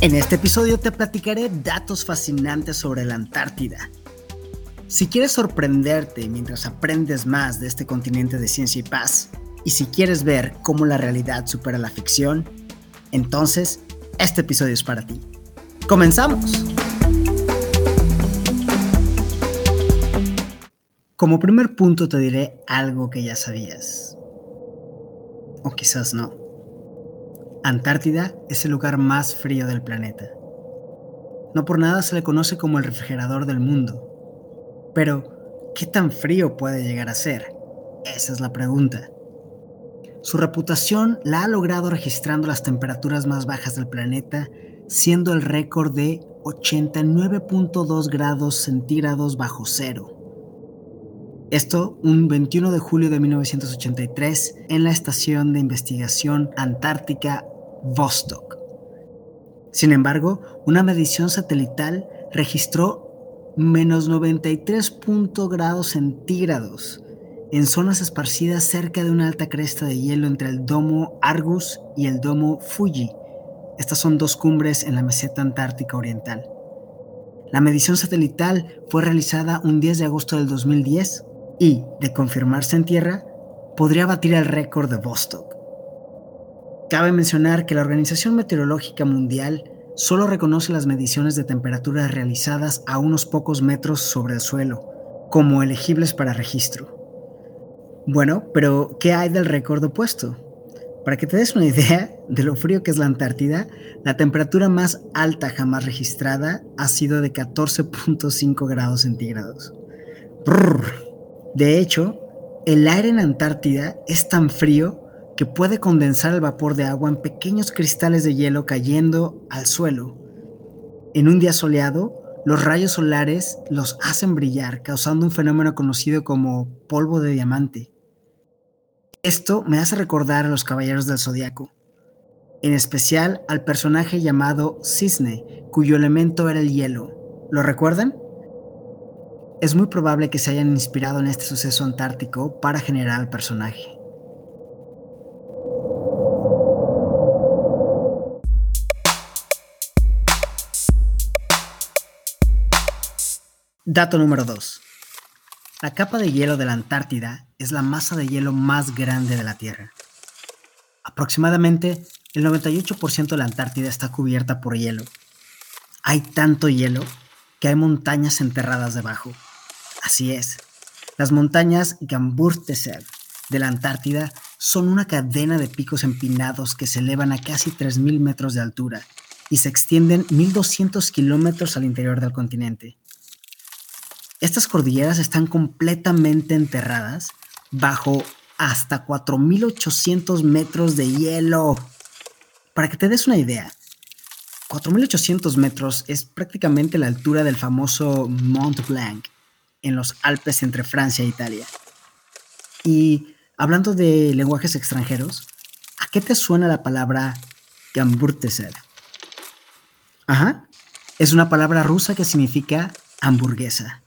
En este episodio te platicaré datos fascinantes sobre la Antártida. Si quieres sorprenderte mientras aprendes más de este continente de ciencia y paz, y si quieres ver cómo la realidad supera la ficción, entonces este episodio es para ti. ¡Comenzamos! Como primer punto te diré algo que ya sabías. O quizás no. Antártida es el lugar más frío del planeta. No por nada se le conoce como el refrigerador del mundo. Pero, ¿qué tan frío puede llegar a ser? Esa es la pregunta. Su reputación la ha logrado registrando las temperaturas más bajas del planeta, siendo el récord de 89.2 grados centígrados bajo cero. Esto un 21 de julio de 1983 en la Estación de Investigación Antártica Vostok. Sin embargo, una medición satelital registró menos 93 grados centígrados en zonas esparcidas cerca de una alta cresta de hielo entre el domo Argus y el domo Fuji. Estas son dos cumbres en la meseta antártica oriental. La medición satelital fue realizada un 10 de agosto del 2010 y, de confirmarse en tierra, podría batir el récord de Vostok. Cabe mencionar que la Organización Meteorológica Mundial solo reconoce las mediciones de temperatura realizadas a unos pocos metros sobre el suelo como elegibles para registro. Bueno, pero ¿qué hay del récord opuesto? Para que te des una idea de lo frío que es la Antártida, la temperatura más alta jamás registrada ha sido de 14.5 grados centígrados. De hecho, el aire en Antártida es tan frío que puede condensar el vapor de agua en pequeños cristales de hielo cayendo al suelo. En un día soleado, los rayos solares los hacen brillar, causando un fenómeno conocido como polvo de diamante. Esto me hace recordar a los Caballeros del Zodiaco, en especial al personaje llamado Cisne, cuyo elemento era el hielo. ¿Lo recuerdan? Es muy probable que se hayan inspirado en este suceso antártico para generar al personaje. Dato número 2. La capa de hielo de la Antártida es la masa de hielo más grande de la Tierra. Aproximadamente el 98% de la Antártida está cubierta por hielo. Hay tanto hielo que hay montañas enterradas debajo. Así es, las montañas Gamburtsev de la Antártida son una cadena de picos empinados que se elevan a casi 3.000 metros de altura y se extienden 1.200 kilómetros al interior del continente. Estas cordilleras están completamente enterradas bajo hasta 4.800 metros de hielo. Para que te des una idea, 4.800 metros es prácticamente la altura del famoso Mont Blanc en los Alpes entre Francia e Italia. Y hablando de lenguajes extranjeros, ¿a qué te suena la palabra Gamburteser? Ajá, es una palabra rusa que significa hamburguesa.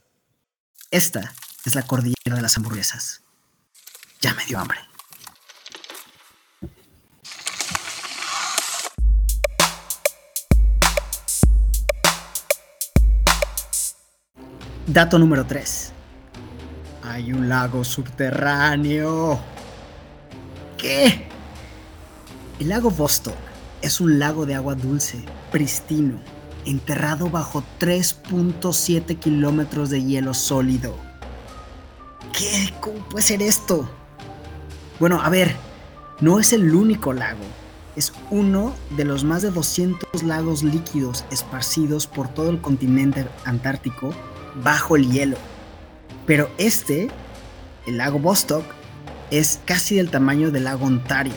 Esta es la cordillera de las hamburguesas. Ya me dio hambre. Dato número 3. Hay un lago subterráneo. ¿Qué? El lago Vostok es un lago de agua dulce, pristino, enterrado bajo 3.7 kilómetros de hielo sólido. ¿Qué? ¿Cómo puede ser esto? Bueno, a ver, no es el único lago. Es uno de los más de 200 lagos líquidos esparcidos por todo el continente antártico bajo el hielo. Pero este, el lago Vostok, es casi del tamaño del lago Ontario.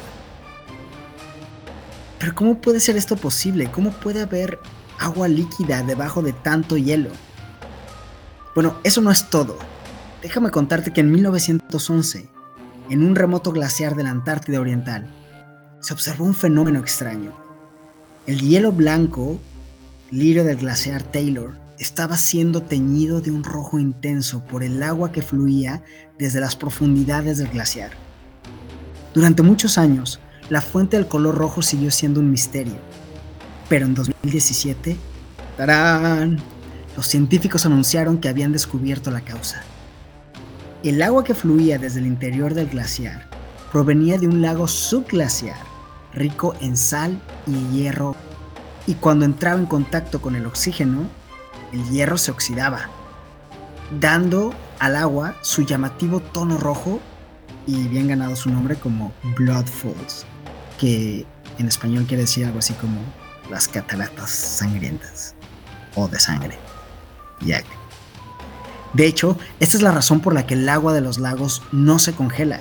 Pero ¿cómo puede ser esto posible? ¿Cómo puede haber agua líquida debajo de tanto hielo. Bueno, eso no es todo. Déjame contarte que en 1911, en un remoto glaciar de la Antártida Oriental, se observó un fenómeno extraño. El hielo blanco, lirio del glaciar Taylor, estaba siendo teñido de un rojo intenso por el agua que fluía desde las profundidades del glaciar. Durante muchos años, la fuente del color rojo siguió siendo un misterio Pero en 2017, ¡tarán! los científicos anunciaron que habían descubierto la causa. El agua que fluía desde el interior del glaciar provenía de un lago subglaciar rico en sal y hierro y cuando entraba en contacto con el oxígeno, el hierro se oxidaba, dando al agua su llamativo tono rojo y bien ganado su nombre como Blood Falls, que en español quiere decir algo así como las cataratas sangrientas o de sangre. Jack. De hecho, esta es la razón por la que el agua de los lagos no se congela,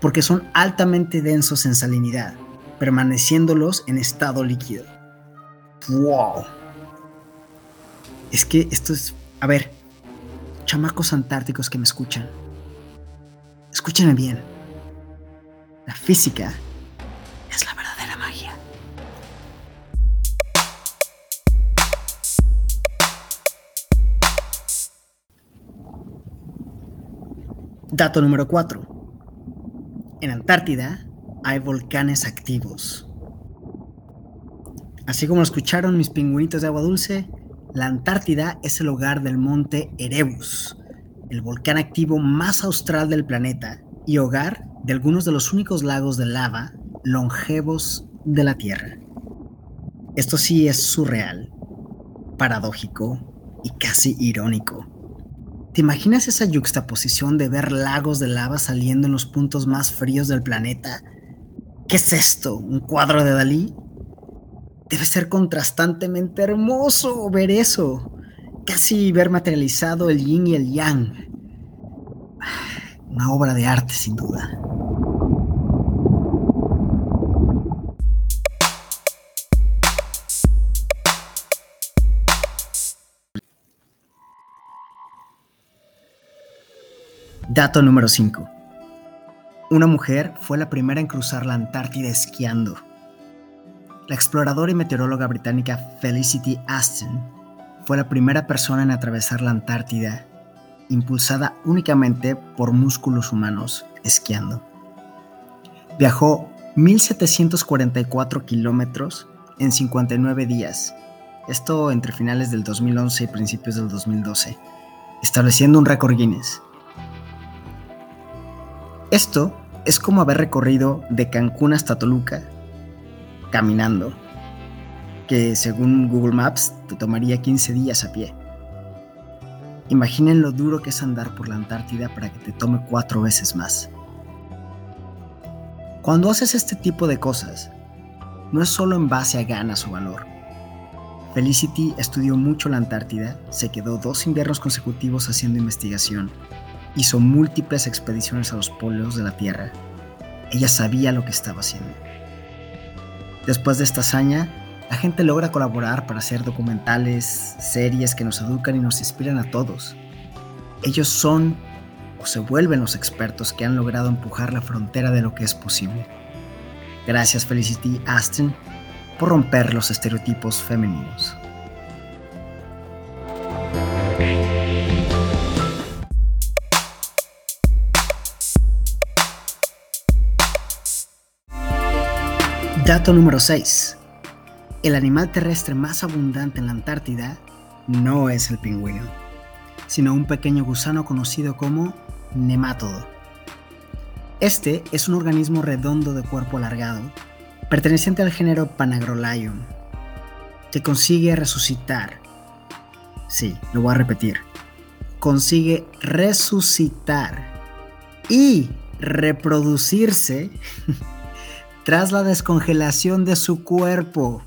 porque son altamente densos en salinidad, permaneciéndolos en estado líquido. ¡Wow! Es que esto es... A ver, chamacos antárticos que me escuchan. Escúchenme bien. La física es la verdadera Dato número 4. En Antártida hay volcanes activos. Así como lo escucharon mis pingüinitos de agua dulce, la Antártida es el hogar del monte Erebus, el volcán activo más austral del planeta y hogar de algunos de los únicos lagos de lava longevos de la Tierra. Esto sí es surreal, paradójico y casi irónico. ¿Te imaginas esa yuxtaposición de ver lagos de lava saliendo en los puntos más fríos del planeta? ¿Qué es esto? ¿Un cuadro de Dalí? Debe ser contrastantemente hermoso ver eso. Casi ver materializado el yin y el yang. Una obra de arte, sin duda. Dato número 5. Una mujer fue la primera en cruzar la Antártida esquiando. La exploradora y meteoróloga británica Felicity Aston fue la primera persona en atravesar la Antártida, impulsada únicamente por músculos humanos esquiando. Viajó 1.744 kilómetros en 59 días, esto entre finales del 2011 y principios del 2012, estableciendo un récord Guinness. Esto es como haber recorrido de Cancún hasta Toluca caminando, que según Google Maps te tomaría 15 días a pie. Imaginen lo duro que es andar por la Antártida para que te tome cuatro veces más. Cuando haces este tipo de cosas, no es solo en base a ganas o valor. Felicity estudió mucho la Antártida, se quedó dos inviernos consecutivos haciendo investigación, hizo múltiples expediciones a los polos de la Tierra. Ella sabía lo que estaba haciendo. Después de esta hazaña, la gente logra colaborar para hacer documentales, series que nos educan y nos inspiran a todos. Ellos son o se vuelven los expertos que han logrado empujar la frontera de lo que es posible. Gracias Felicity Aston por romper los estereotipos femeninos. Dato número 6. El animal terrestre más abundante en la Antártida no es el pingüino, sino un pequeño gusano conocido como nemátodo. Este es un organismo redondo de cuerpo alargado, perteneciente al género Panagrolion, que consigue resucitar. Sí, lo voy a repetir. Consigue resucitar y reproducirse tras la descongelación de su cuerpo.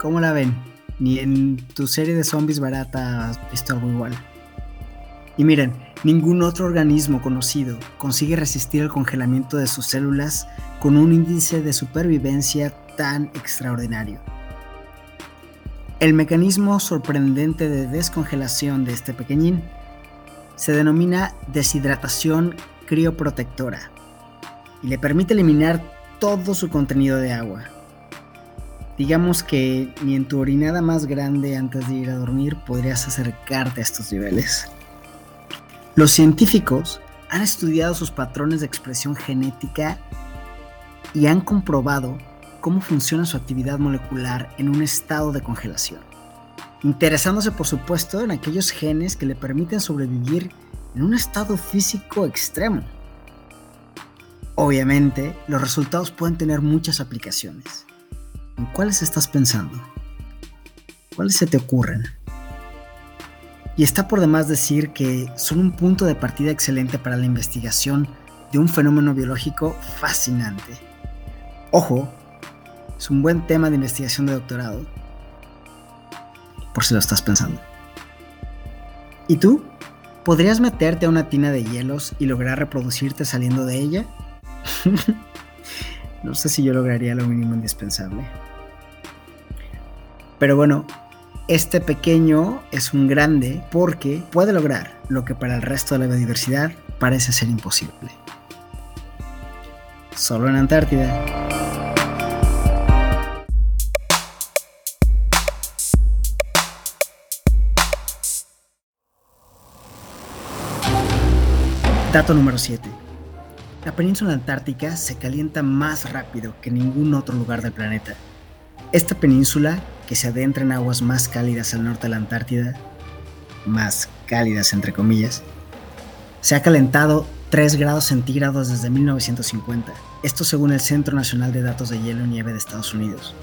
¿Cómo la ven? Ni en tu serie de zombies barata has visto algo igual. Y miren, ningún otro organismo conocido consigue resistir el congelamiento de sus células con un índice de supervivencia tan extraordinario. El mecanismo sorprendente de descongelación de este pequeñín se denomina deshidratación crioprotectora y le permite eliminar todo su contenido de agua. Digamos que ni en tu orinada más grande antes de ir a dormir podrías acercarte a estos niveles. Los científicos han estudiado sus patrones de expresión genética y han comprobado cómo funciona su actividad molecular en un estado de congelación, interesándose por supuesto en aquellos genes que le permiten sobrevivir en un estado físico extremo. Obviamente, los resultados pueden tener muchas aplicaciones. ¿En cuáles estás pensando? ¿Cuáles se te ocurren? Y está por demás decir que son un punto de partida excelente para la investigación de un fenómeno biológico fascinante. Ojo, es un buen tema de investigación de doctorado, por si lo estás pensando. ¿Y tú? ¿Podrías meterte a una tina de hielos y lograr reproducirte saliendo de ella? no sé si yo lograría lo mínimo indispensable. Pero bueno, este pequeño es un grande porque puede lograr lo que para el resto de la biodiversidad parece ser imposible. Solo en Antártida. Dato número 7. La península antártica se calienta más rápido que ningún otro lugar del planeta. Esta península, que se adentra en aguas más cálidas al norte de la Antártida, más cálidas entre comillas, se ha calentado 3 grados centígrados desde 1950, esto según el Centro Nacional de Datos de Hielo y Nieve de Estados Unidos.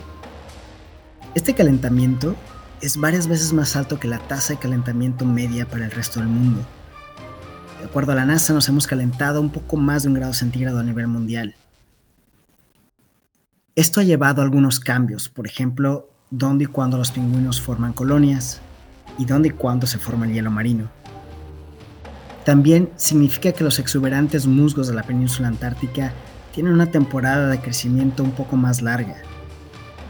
Este calentamiento es varias veces más alto que la tasa de calentamiento media para el resto del mundo. Acuerdo a la NASA, nos hemos calentado un poco más de un grado centígrado a nivel mundial. Esto ha llevado a algunos cambios, por ejemplo, dónde y cuándo los pingüinos forman colonias y dónde y cuándo se forma el hielo marino. También significa que los exuberantes musgos de la península antártica tienen una temporada de crecimiento un poco más larga.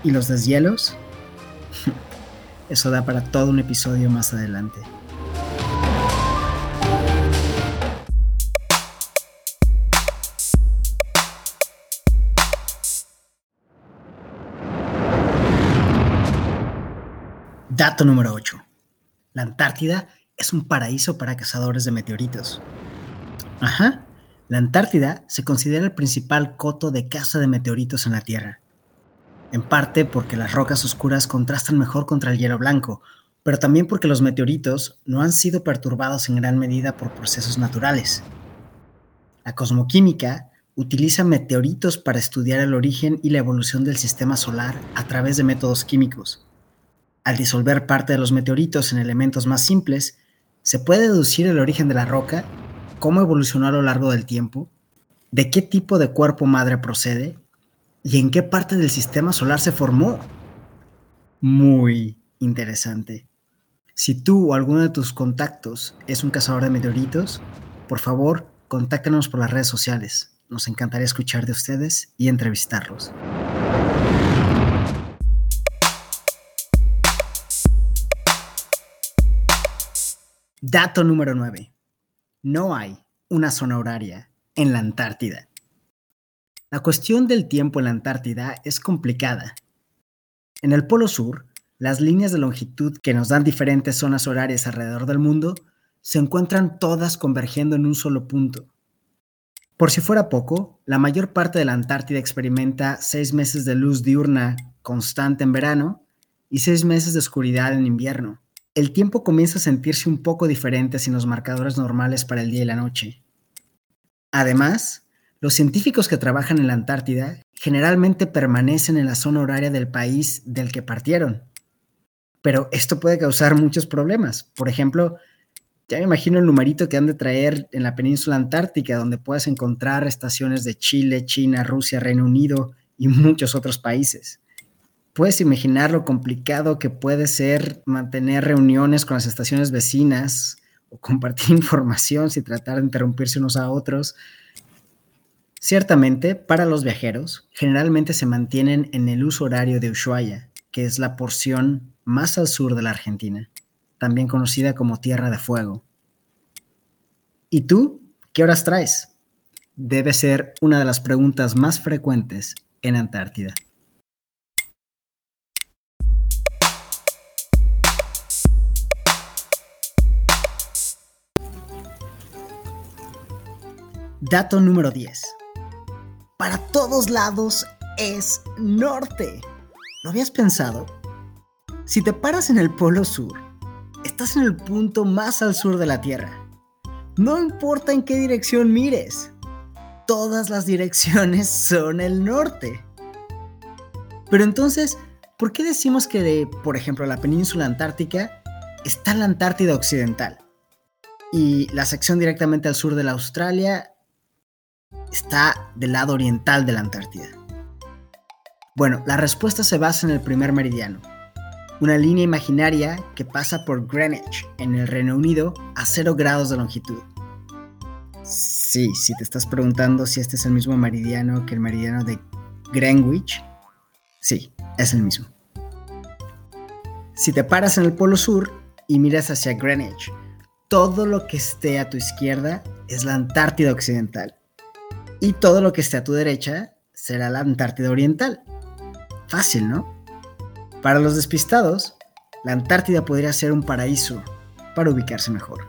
¿Y los deshielos? Eso da para todo un episodio más adelante. Dato número 8. La Antártida es un paraíso para cazadores de meteoritos. Ajá. La Antártida se considera el principal coto de caza de meteoritos en la Tierra. En parte porque las rocas oscuras contrastan mejor contra el hielo blanco, pero también porque los meteoritos no han sido perturbados en gran medida por procesos naturales. La cosmoquímica utiliza meteoritos para estudiar el origen y la evolución del sistema solar a través de métodos químicos. Al disolver parte de los meteoritos en elementos más simples, se puede deducir el origen de la roca, cómo evolucionó a lo largo del tiempo, de qué tipo de cuerpo madre procede y en qué parte del sistema solar se formó. Muy interesante. Si tú o alguno de tus contactos es un cazador de meteoritos, por favor, contáctanos por las redes sociales. Nos encantaría escuchar de ustedes y entrevistarlos. Dato número 9. No hay una zona horaria en la Antártida. La cuestión del tiempo en la Antártida es complicada. En el Polo Sur, las líneas de longitud que nos dan diferentes zonas horarias alrededor del mundo se encuentran todas convergiendo en un solo punto. Por si fuera poco, la mayor parte de la Antártida experimenta seis meses de luz diurna constante en verano y seis meses de oscuridad en invierno el tiempo comienza a sentirse un poco diferente sin los marcadores normales para el día y la noche. Además, los científicos que trabajan en la Antártida generalmente permanecen en la zona horaria del país del que partieron. Pero esto puede causar muchos problemas. Por ejemplo, ya me imagino el numerito que han de traer en la península antártica, donde puedes encontrar estaciones de Chile, China, Rusia, Reino Unido y muchos otros países puedes imaginar lo complicado que puede ser mantener reuniones con las estaciones vecinas o compartir información sin tratar de interrumpirse unos a otros. Ciertamente, para los viajeros, generalmente se mantienen en el uso horario de Ushuaia, que es la porción más al sur de la Argentina, también conocida como Tierra de Fuego. ¿Y tú? ¿Qué horas traes? Debe ser una de las preguntas más frecuentes en Antártida. Dato número 10. Para todos lados es norte. ¿Lo habías pensado? Si te paras en el Polo Sur, estás en el punto más al sur de la Tierra. No importa en qué dirección mires, todas las direcciones son el norte. Pero entonces, ¿por qué decimos que de, por ejemplo, la península antártica está la Antártida Occidental? Y la sección directamente al sur de la Australia está del lado oriental de la Antártida. Bueno, la respuesta se basa en el primer meridiano, una línea imaginaria que pasa por Greenwich, en el Reino Unido, a 0 grados de longitud. Sí, si te estás preguntando si este es el mismo meridiano que el meridiano de Greenwich, sí, es el mismo. Si te paras en el Polo Sur y miras hacia Greenwich, todo lo que esté a tu izquierda es la Antártida Occidental y todo lo que esté a tu derecha será la Antártida Oriental. Fácil, ¿no? Para los despistados, la Antártida podría ser un paraíso para ubicarse mejor.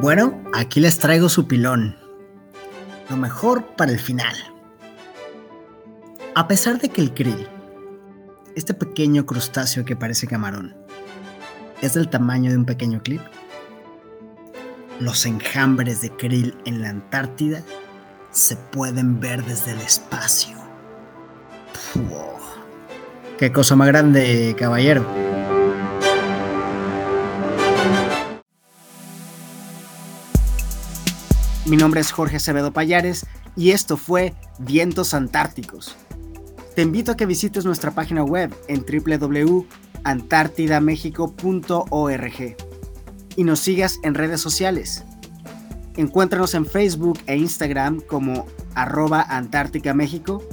Bueno, aquí les traigo su pilón. Lo mejor para el final. A pesar de que el krill, este pequeño crustáceo que parece camarón, es del tamaño de un pequeño clip. Los enjambres de krill en la Antártida se pueden ver desde el espacio. ¡Qué cosa más grande, caballero! Mi nombre es Jorge Acevedo Payares y esto fue Vientos Antárticos. Te invito a que visites nuestra página web en www antártidamexico.org y nos sigas en redes sociales. Encuéntranos en Facebook e Instagram como arroba Antártica México,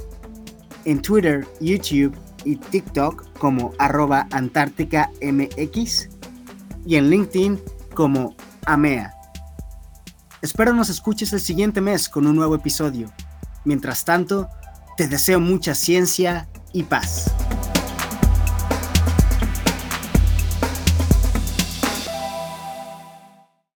en Twitter, YouTube y TikTok como arroba Antártica MX y en LinkedIn como AMEA. Espero nos escuches el siguiente mes con un nuevo episodio. Mientras tanto, te deseo mucha ciencia y paz.